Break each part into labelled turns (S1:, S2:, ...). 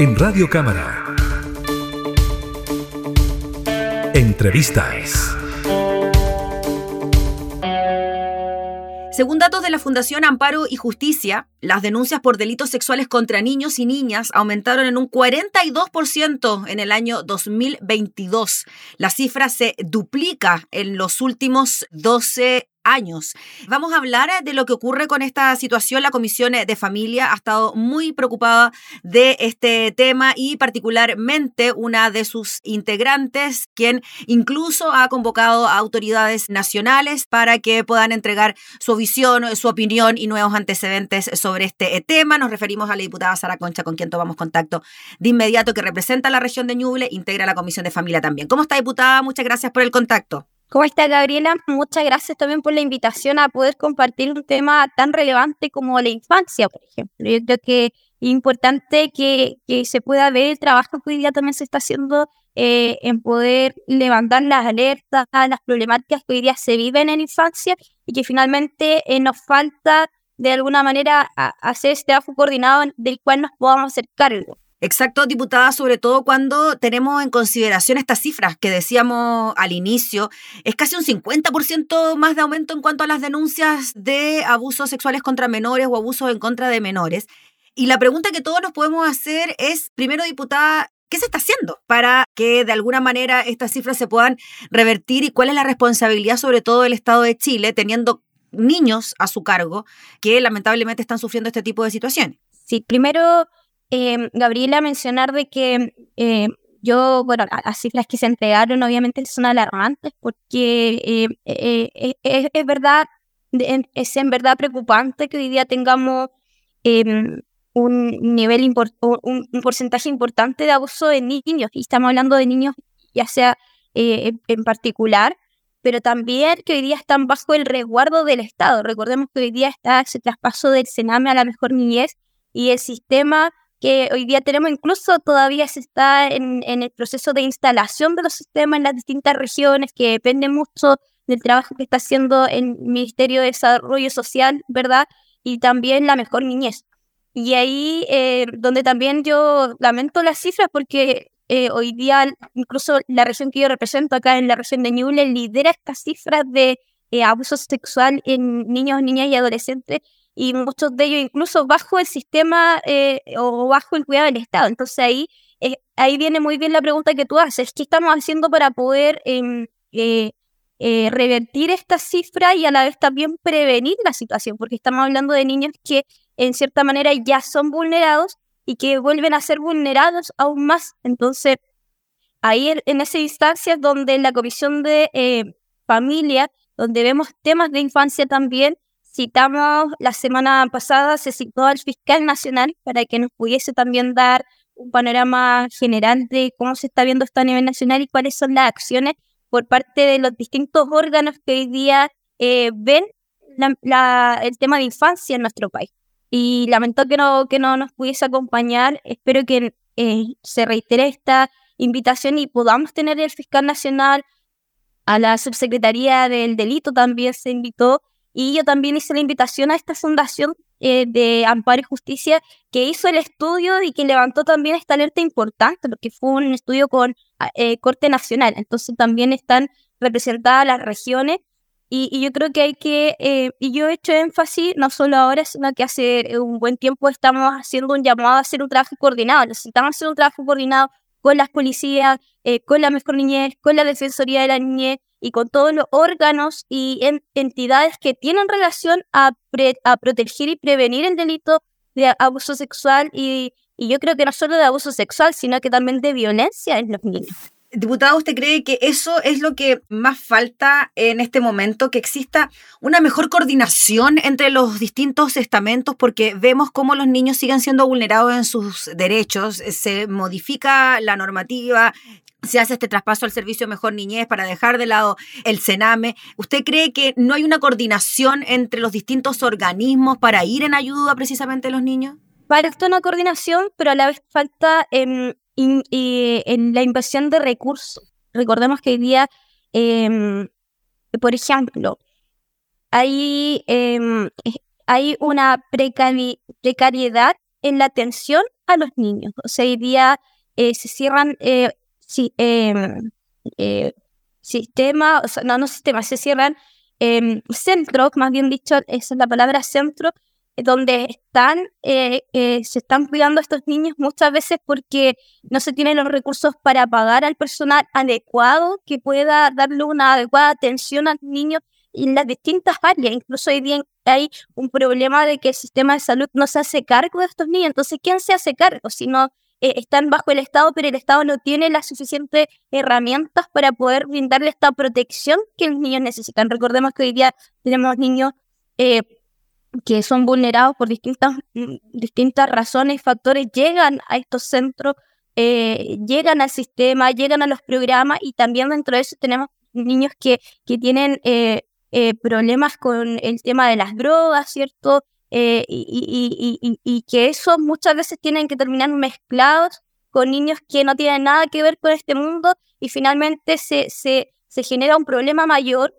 S1: En Radio Cámara. Entrevistas.
S2: Según datos de la Fundación Amparo y Justicia, las denuncias por delitos sexuales contra niños y niñas aumentaron en un 42% en el año 2022. La cifra se duplica en los últimos 12 años. Vamos a hablar de lo que ocurre con esta situación. La Comisión de Familia ha estado muy preocupada de este tema y particularmente una de sus integrantes, quien incluso ha convocado a autoridades nacionales para que puedan entregar su visión, su opinión y nuevos antecedentes sobre este tema. Nos referimos a la diputada Sara Concha, con quien tomamos contacto de inmediato, que representa la región de Ñuble, integra la Comisión de Familia también. ¿Cómo está, diputada? Muchas gracias por el contacto.
S3: ¿Cómo está Gabriela? Muchas gracias también por la invitación a poder compartir un tema tan relevante como la infancia, por ejemplo. Yo creo que es importante que, se pueda ver el trabajo que hoy día también se está haciendo eh, en poder levantar las alertas las problemáticas que hoy día se viven en infancia y que finalmente eh, nos falta de alguna manera hacer este trabajo coordinado del cual nos podamos hacer cargo.
S2: Exacto, diputada, sobre todo cuando tenemos en consideración estas cifras que decíamos al inicio, es casi un 50% más de aumento en cuanto a las denuncias de abusos sexuales contra menores o abusos en contra de menores. Y la pregunta que todos nos podemos hacer es, primero, diputada, ¿qué se está haciendo para que de alguna manera estas cifras se puedan revertir y cuál es la responsabilidad sobre todo del Estado de Chile teniendo niños a su cargo que lamentablemente están sufriendo este tipo de situaciones?
S3: Sí, primero eh, Gabriela, mencionar de que eh, yo, bueno, las cifras que se entregaron obviamente son alarmantes porque eh, eh, es, verdad, es en verdad preocupante que hoy día tengamos em, un nivel, un, un, porcentaje importante de abuso de niños, y estamos hablando de niños ya sea en particular, pero también que hoy día están bajo el resguardo del Estado. Recordemos que hoy día está ese traspaso del Sename a la mejor niñez y el sistema que hoy día tenemos, incluso todavía se está en, el proceso de instalación de los sistemas en las distintas regiones, que depende mucho del trabajo que está haciendo el Ministerio de Desarrollo Social, ¿verdad? Y también la mejor niñez. Y ahí, eh, donde también yo lamento las cifras, porque eh, hoy día, incluso la región que yo represento acá en la región de Ñuble, lidera estas cifras de eh, abuso sexual en niños, niñas y adolescentes y muchos de ellos incluso bajo el sistema eh, o bajo el cuidado del Estado. Entonces ahí, eh, ahí viene muy bien la pregunta que tú haces, ¿qué estamos haciendo para poder em, eh, revertir esta cifra y a la vez también prevenir la situación? Porque estamos hablando de niños que en cierta manera ya son vulnerados y que vuelven a ser vulnerados aún más. Entonces, ahí en esa instancia es donde la Comisión de Familia, donde vemos temas de infancia también, citamos la semana pasada, se citó al fiscal nacional para que nos pudiese también dar un panorama general de cómo se está viendo esto a nivel nacional y cuáles son las acciones por parte de los distintos órganos que hoy día eh, ven el tema de infancia en nuestro país. Y lamento que no, que no nos pudiese acompañar. Espero que eh, se reitere esta invitación y podamos tener el fiscal nacional. A la subsecretaría del delito también se invitó y yo también hice la invitación a esta fundación eh, de Amparo y Justicia que hizo el estudio y que levantó también esta alerta importante, porque fue un estudio con ah, eh, Corte Nacional. Entonces también están representadas las regiones y, yo creo que hay que, eh, y yo he hecho énfasis, no solo ahora, sino que hace un buen tiempo estamos haciendo un llamado a hacer un trabajo coordinado. Necesitamos hacer un trabajo coordinado con las policías, con la mejor niñez, con la Defensoría de la Niñez, y con todos los órganos y entidades que tienen relación a, a proteger y prevenir el delito de abuso sexual y, y yo creo que no solo de abuso sexual, sino que también de violencia en los niños.
S2: Diputado, ¿usted cree que eso es lo que más falta en este momento, que exista una mejor coordinación entre los distintos estamentos? Porque vemos cómo los niños siguen siendo vulnerados en sus derechos, se modifica la normativa, se hace este traspaso al servicio Mejor Niñez para dejar de lado el Sename. ¿Usted cree que no hay una coordinación entre los distintos organismos para ir en ayuda precisamente a los niños?
S3: Esto una coordinación, pero a la vez falta en, en, la inversión de recursos. Recordemos que hoy día, em, por ejemplo, hay, em, hay una precariedad en la atención a los niños. O sea, hoy día se cierran si, em, sistemas, o sea, no, no sistemas, se cierran eh, centros, más bien dicho, esa es la palabra centro, donde están, eh, eh, se están cuidando a estos niños muchas veces porque no se tienen los recursos para pagar al personal adecuado que pueda darle una adecuada atención al niño en las distintas áreas. Incluso hoy día hay un problema de que el sistema de salud no se hace cargo de estos niños. Entonces, ¿quién se hace cargo? Si no eh, están bajo el Estado, pero el Estado no tiene las suficientes herramientas para poder brindarle esta protección que los niños necesitan. Recordemos que hoy día tenemos niños eh, que son vulnerados por distintas, mm, distintas razones y factores, llegan a estos centros, eh, llegan al sistema, llegan a los programas y también dentro de eso tenemos niños que, que tienen problemas con el tema de las drogas, ¿cierto? Eh, y, que eso muchas veces tienen que terminar mezclados con niños que no tienen nada que ver con este mundo y finalmente se, se, se genera un problema mayor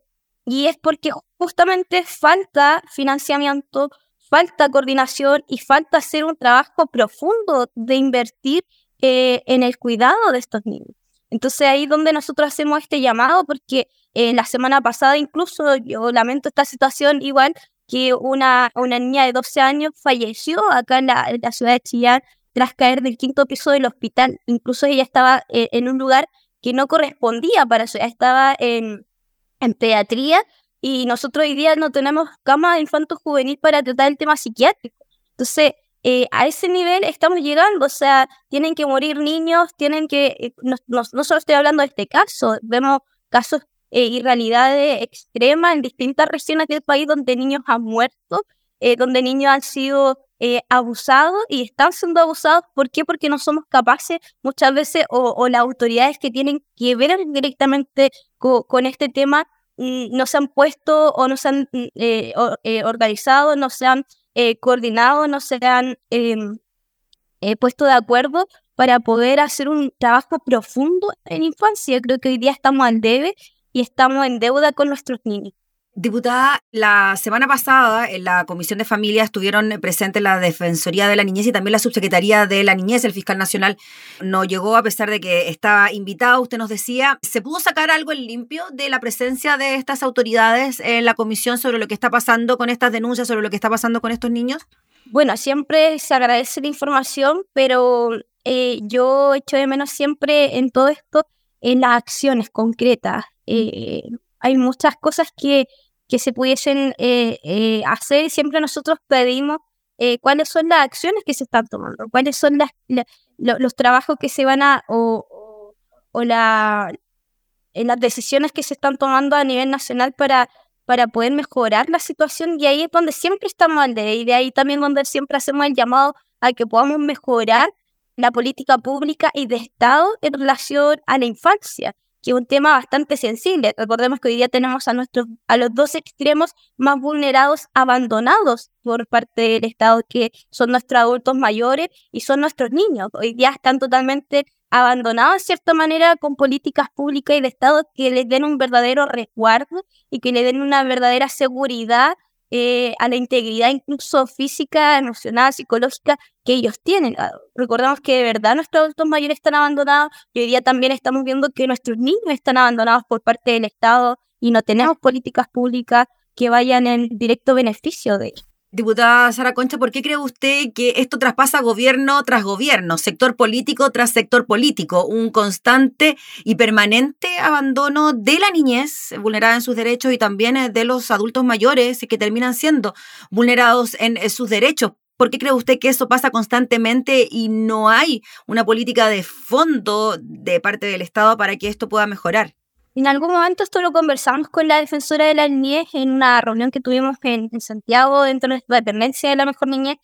S3: y es porque justamente falta financiamiento, falta coordinación y falta hacer un trabajo profundo de invertir eh, en el cuidado de estos niños. Entonces ahí es donde nosotros hacemos este llamado porque eh, la semana pasada incluso yo lamento esta situación igual que una, una niña de 12 años falleció acá en la, ciudad de Chillán tras caer del quinto piso del hospital. Incluso ella estaba eh, en un lugar que no correspondía para eso, ella estaba en, en pediatría y nosotros hoy día no tenemos cama de infanto juvenil para tratar el tema psiquiátrico. Entonces, eh, a ese nivel estamos llegando, o sea, tienen que morir niños, tienen que, eh, no, no, solo estoy hablando de este caso, vemos casos eh, y realidades extremas en distintas regiones del país donde niños han muerto, donde niños han sido abusados y están siendo abusados. ¿Por qué? Porque no somos capaces muchas veces o, las autoridades que tienen que ver directamente con este tema no se han puesto o no se han mm, organizado, no se han coordinado, no se han em, puesto de acuerdo para poder hacer un trabajo profundo en infancia. Creo que hoy día estamos al debe y estamos en deuda con nuestros niños.
S2: Diputada, la semana pasada en la Comisión de Familia estuvieron presentes la Defensoría de la Niñez y también la Subsecretaría de la Niñez, el fiscal nacional no llegó a pesar de que estaba invitado, usted nos decía, ¿se pudo sacar algo en limpio de la presencia de estas autoridades en la comisión sobre lo que está pasando con estas denuncias, sobre lo que está pasando con estos niños?
S3: Bueno, siempre se agradece la información, pero eh, yo echo de menos siempre en todo esto en las acciones concretas. Eh, hay muchas cosas que, que se pudiesen eh, eh, hacer siempre nosotros pedimos cuáles son las acciones que se están tomando, cuáles son las, los trabajos que se van a, o, o la, las decisiones que se están tomando a nivel nacional para, para poder mejorar la situación. Y ahí es donde siempre estamos al y de ahí también donde siempre hacemos el llamado a que podamos mejorar la política pública y de Estado en relación a la infancia que es un tema bastante sensible. Recordemos que hoy día tenemos a, nuestros, a los dos extremos más vulnerados, abandonados por parte del Estado, que son nuestros adultos mayores y son nuestros niños. Hoy día están totalmente abandonados de cierta manera con políticas públicas y de Estado que les den un verdadero resguardo y que le den una verdadera seguridad eh, a la integridad incluso física, emocional, psicológica que ellos tienen. Ah, recordamos que de verdad nuestros adultos mayores están abandonados y hoy día también estamos viendo que nuestros niños están abandonados por parte del Estado y no tenemos políticas públicas que vayan en directo beneficio de ellos.
S2: Diputada Sara Concha, ¿por qué cree usted que esto traspasa gobierno tras gobierno, sector político tras sector político, un constante y permanente abandono de la niñez vulnerada en sus derechos y también eh, de los adultos mayores que terminan siendo vulnerados en eh, sus derechos? ¿Por qué cree usted que eso pasa constantemente y no hay una política de fondo de parte del Estado para que esto pueda mejorar?
S3: En algún momento esto lo conversamos con la defensora de la niñez en una reunión que tuvimos en, Santiago dentro de la dependencia de la mejor niñez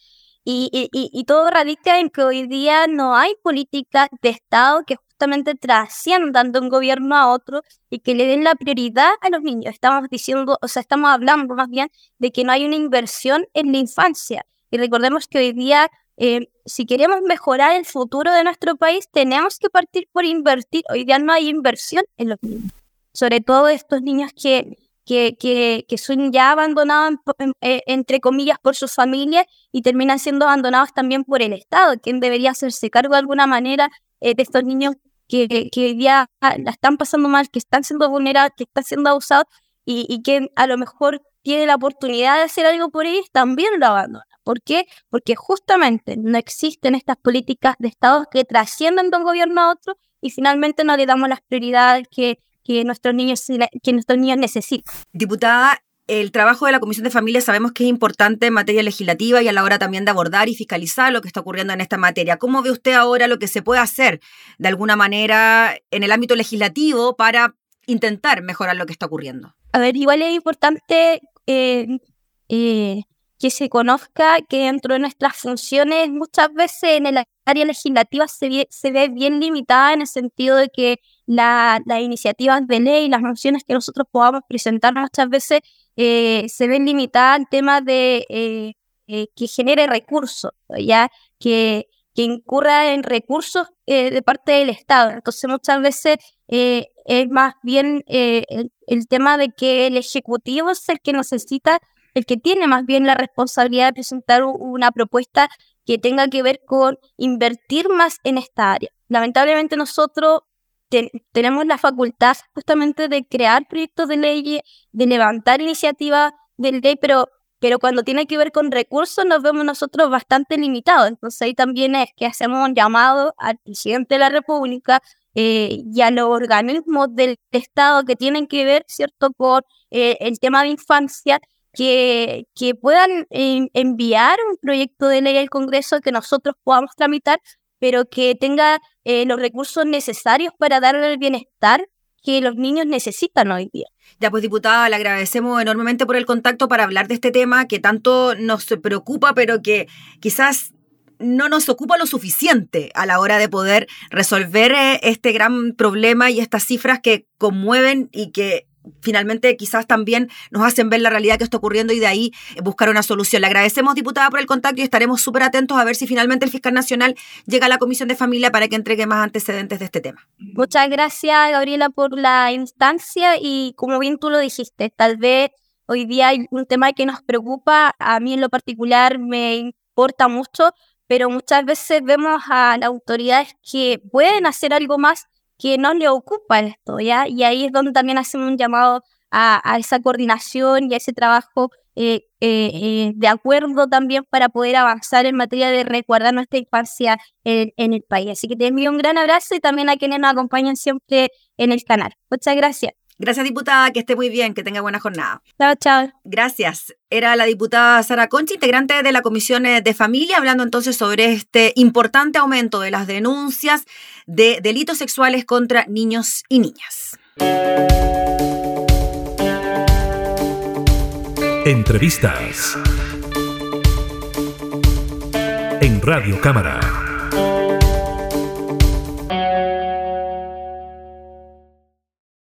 S3: y, todo radica en que hoy día no hay políticas de Estado que justamente trasciendan de un gobierno a otro y que le den la prioridad a los niños. Estamos diciendo, o sea, estamos hablando más bien de que no hay una inversión en la infancia. Y recordemos que hoy día eh, si queremos mejorar el futuro de nuestro país, tenemos que partir por invertir. Hoy día no hay inversión en los niños, sobre todo estos niños que, que, que, que son ya abandonados, eh, entre comillas, por sus familias y terminan siendo abandonados también por el Estado, quien debería hacerse cargo de alguna manera eh, de estos niños que, que, hoy día la están pasando mal, que están siendo vulnerados, que están siendo abusados y, y que a lo mejor tiene la oportunidad de hacer algo por ellos, también lo abandona. ¿Por qué? Porque justamente no existen estas políticas de Estado que trascienden de un gobierno a otro y finalmente no le damos las prioridades que, que nuestros niños, que nuestros niños necesitan.
S2: Diputada, el trabajo de la Comisión de Familia sabemos que es importante en materia legislativa y a la hora también de abordar y fiscalizar lo que está ocurriendo en esta materia. ¿Cómo ve usted ahora lo que se puede hacer de alguna manera en el ámbito legislativo para intentar mejorar lo que está ocurriendo?
S3: A ver, igual es importante eh, eh, que se conozca que dentro de nuestras funciones muchas veces en el área legislativa se ve, se ve bien limitada en el sentido de que las iniciativas de ley, las mociones que nosotros podamos presentar muchas veces eh, se ven limitadas al tema de eh, eh, que genere recursos, ya que, que incurra en recursos de parte del Estado. Entonces muchas veces es más bien el, el tema de que el Ejecutivo es el que necesita el que tiene más bien la responsabilidad de presentar una propuesta que tenga que ver con invertir más en esta área. Lamentablemente nosotros tenemos la facultad justamente de crear proyectos de ley, de levantar iniciativas de ley, pero, pero cuando tiene que ver con recursos nos vemos nosotros bastante limitados. Entonces ahí también es que hacemos un llamado al presidente de la República eh, y a los organismos del Estado que tienen que ver, ¿cierto?, con eh, el tema de infancia, que, que puedan eh, enviar un proyecto de ley al Congreso que nosotros podamos tramitar pero que tenga eh, los recursos necesarios para darle el bienestar que los niños necesitan hoy día.
S2: Ya pues diputada, le agradecemos enormemente por el contacto para hablar de este tema que tanto nos preocupa, pero que quizás no nos ocupa lo suficiente a la hora de poder resolver eh, este gran problema y estas cifras que conmueven y que finalmente quizás también nos hacen ver la realidad que está ocurriendo y de ahí buscar una solución. Le agradecemos, diputada, por el contacto y estaremos súper atentos a ver si finalmente el fiscal nacional llega a la Comisión de Familia para que entregue más antecedentes de este tema.
S3: Muchas gracias, Gabriela, por la instancia y como bien tú lo dijiste, tal vez hoy día hay un tema que nos preocupa, a mí en lo particular me importa mucho, pero muchas veces vemos a las autoridades que pueden hacer algo más que no le ocupa esto, ¿ya? Y ahí es donde también hacemos un llamado a, esa coordinación y a ese trabajo eh, eh, eh, de acuerdo también para poder avanzar en materia de resguardar nuestra infancia en, en, el país. Así que te envío un gran abrazo y también a quienes nos acompañan siempre en el canal. Muchas gracias.
S2: Gracias, diputada. Que esté muy bien. Que tenga buena jornada.
S3: Chao, chao.
S2: Gracias. Era la diputada Sara Concha, integrante de la Comisión de Familia, hablando entonces sobre este importante aumento de las denuncias de delitos sexuales contra niños y niñas.
S1: Entrevistas en Radio Cámara.